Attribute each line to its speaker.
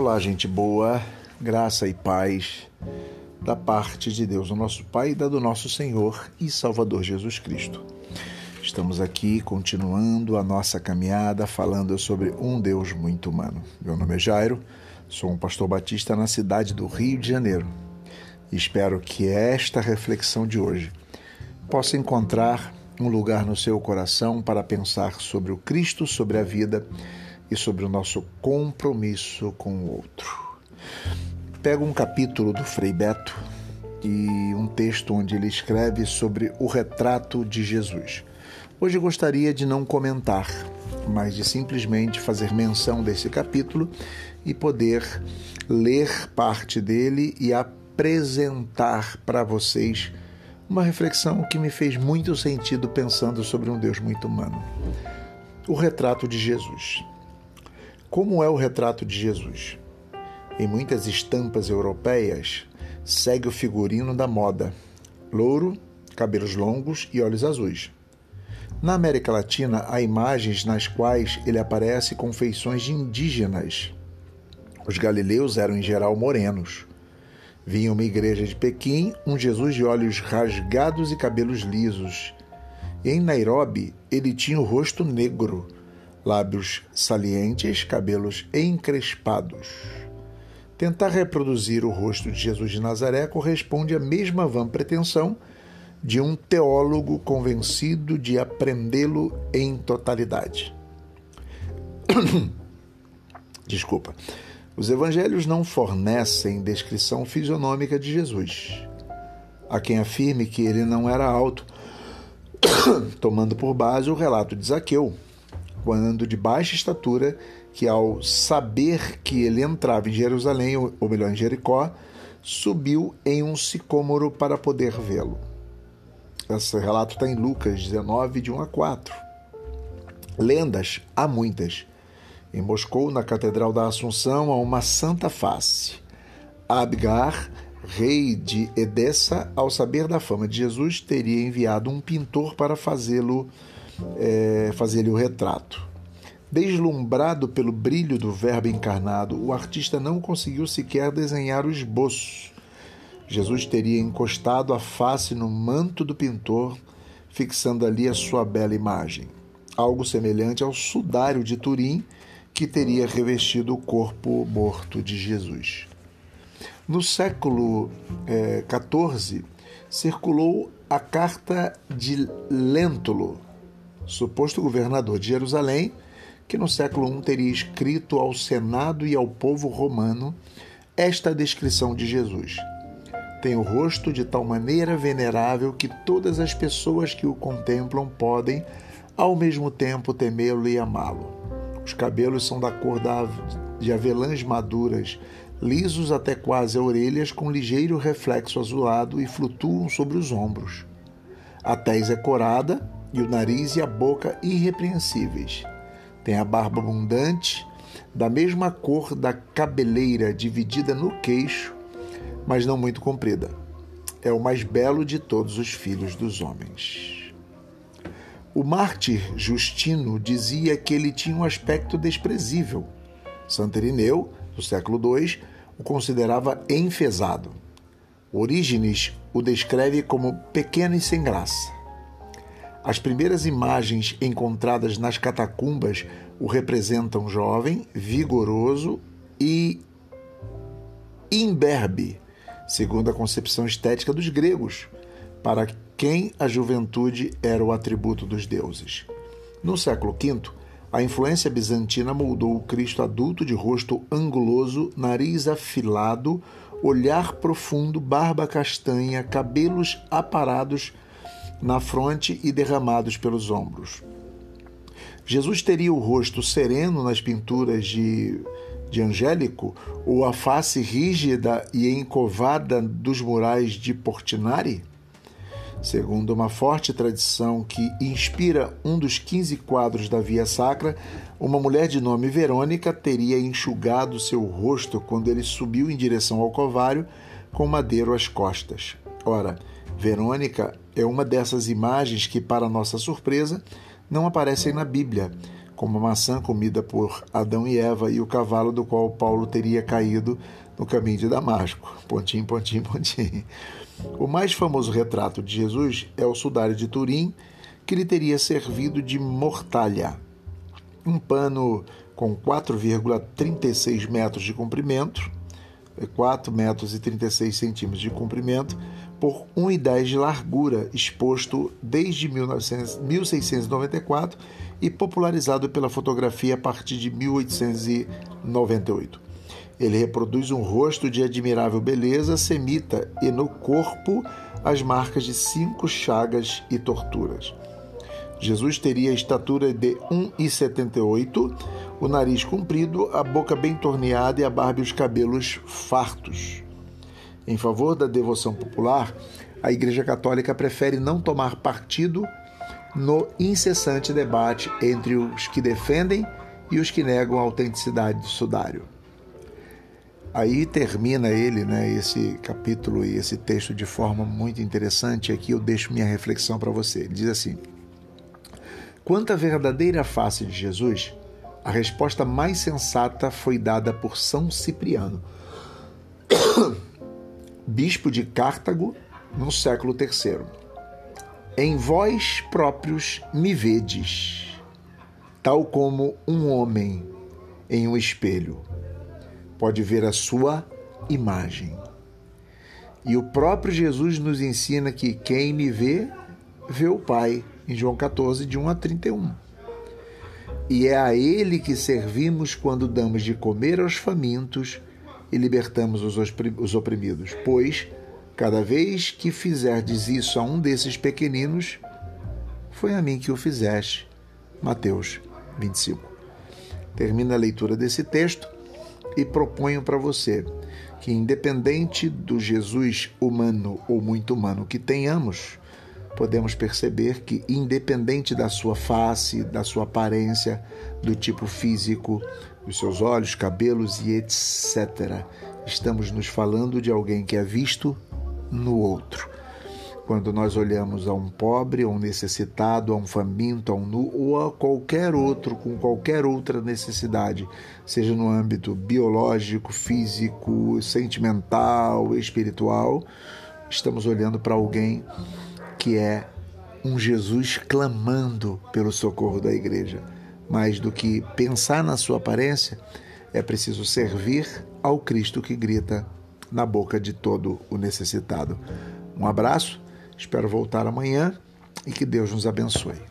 Speaker 1: Olá, gente boa, graça e paz da parte de Deus, o nosso Pai, e da do nosso Senhor e Salvador Jesus Cristo. Estamos aqui continuando a nossa caminhada falando sobre um Deus muito humano. Meu nome é Jairo, sou um pastor batista na cidade do Rio de Janeiro. Espero que esta reflexão de hoje possa encontrar um lugar no seu coração para pensar sobre o Cristo, sobre a vida e sobre o nosso compromisso com o outro. Pego um capítulo do Frei Beto e um texto onde ele escreve sobre o retrato de Jesus. Hoje gostaria de não comentar, mas de simplesmente fazer menção desse capítulo e poder ler parte dele e apresentar para vocês uma reflexão que me fez muito sentido pensando sobre um Deus muito humano. O retrato de Jesus. Como é o retrato de Jesus? Em muitas estampas europeias, segue o figurino da moda: louro, cabelos longos e olhos azuis. Na América Latina, há imagens nas quais ele aparece com feições de indígenas. Os galileus eram em geral morenos. Vinha uma igreja de Pequim, um Jesus de olhos rasgados e cabelos lisos. Em Nairobi, ele tinha o rosto negro lábios salientes, cabelos encrespados. Tentar reproduzir o rosto de Jesus de Nazaré corresponde à mesma vã pretensão de um teólogo convencido de aprendê-lo em totalidade. Desculpa. Os evangelhos não fornecem descrição fisionômica de Jesus. Há quem afirme que ele não era alto, tomando por base o relato de Zaqueu, quando de baixa estatura, que ao saber que ele entrava em Jerusalém, ou melhor, em Jericó, subiu em um sicômoro para poder vê-lo. Esse relato está em Lucas 19, de 1 a 4. Lendas há muitas. Em Moscou, na Catedral da Assunção, há uma santa face. Abgar, rei de Edessa, ao saber da fama de Jesus, teria enviado um pintor para fazê-lo é, fazer-lhe o retrato. Deslumbrado pelo brilho do Verbo encarnado, o artista não conseguiu sequer desenhar o esboço. Jesus teria encostado a face no manto do pintor, fixando ali a sua bela imagem, algo semelhante ao sudário de Turim que teria revestido o corpo morto de Jesus. No século XIV, é, circulou a carta de Lentulus, suposto governador de Jerusalém, que no século I teria escrito ao Senado e ao povo romano esta descrição de Jesus. Tem o rosto de tal maneira venerável que todas as pessoas que o contemplam podem, ao mesmo tempo, temê-lo e amá-lo. Os cabelos são da cor de avelãs maduras, lisos até quase a orelhas, com ligeiro reflexo azulado e flutuam sobre os ombros. A tez é corada e o nariz e a boca irrepreensíveis. Tem a barba abundante, da mesma cor da cabeleira, dividida no queixo, mas não muito comprida. É o mais belo de todos os filhos dos homens. O mártir Justino dizia que ele tinha um aspecto desprezível. Santo Irineu, do século II, o considerava enfesado. Orígenes o descreve como pequeno e sem graça. As primeiras imagens encontradas nas catacumbas o representam jovem, vigoroso e imberbe, segundo a concepção estética dos gregos, para quem a juventude era o atributo dos deuses. No século V, a influência bizantina moldou o Cristo adulto de rosto anguloso, nariz afilado, olhar profundo, barba castanha, cabelos aparados na fronte e derramados pelos ombros. Jesus teria o rosto sereno nas pinturas de, de Angélico ou a face rígida e encovada dos murais de Portinari? Segundo uma forte tradição que inspira um dos 15 quadros da Via Sacra, uma mulher de nome Verônica teria enxugado seu rosto quando ele subiu em direção ao Calvário com madeiro às costas. Ora, Verônica é uma dessas imagens que, para nossa surpresa, não aparecem na Bíblia, como a maçã comida por Adão e Eva e o cavalo do qual Paulo teria caído no caminho de Damasco. Pontinho, pontinho, pontinho. O mais famoso retrato de Jesus é o sudário de Turim, que lhe teria servido de mortalha. Um pano com 4,36 metros de comprimento, 4 metros e 36 centímetros de comprimento, por 1,10 de largura, exposto desde 1900, 1694 e popularizado pela fotografia a partir de 1898. Ele reproduz um rosto de admirável beleza semita e no corpo as marcas de cinco chagas e torturas. Jesus teria a estatura de 1,78, o nariz comprido, a boca bem torneada e a barba e os cabelos fartos. Em favor da devoção popular, a Igreja Católica prefere não tomar partido no incessante debate entre os que defendem e os que negam a autenticidade do sudário. Aí termina ele, né, esse capítulo e esse texto de forma muito interessante. Aqui eu deixo minha reflexão para você. Ele diz assim: Quanto à verdadeira face de Jesus, a resposta mais sensata foi dada por São Cipriano, bispo de Cartago, no século III. Em vós próprios me vedes, tal como um homem em um espelho pode ver a sua imagem. E o próprio Jesus nos ensina que quem me vê, vê o Pai, em João 14, de 1 a 31. E é a Ele que servimos quando damos de comer aos famintos e libertamos os oprimidos. Pois, cada vez que fizerdes isso a um desses pequeninos, foi a mim que o fizeste. Mateus 25. Termina a leitura desse texto e proponho para você que, independente do Jesus humano ou muito humano que tenhamos, podemos perceber que, independente da sua face, da sua aparência, do tipo físico, dos seus olhos, cabelos e etc., estamos nos falando de alguém que é visto no outro. Quando nós olhamos a um pobre, a um necessitado, a um faminto, a um nu ou a qualquer outro com qualquer outra necessidade, seja no âmbito biológico, físico, sentimental, espiritual, estamos olhando para alguém que é um Jesus clamando pelo socorro da igreja. Mais do que pensar na sua aparência, é preciso servir ao Cristo que grita na boca de todo o necessitado. Um abraço Espero voltar amanhã e que Deus nos abençoe.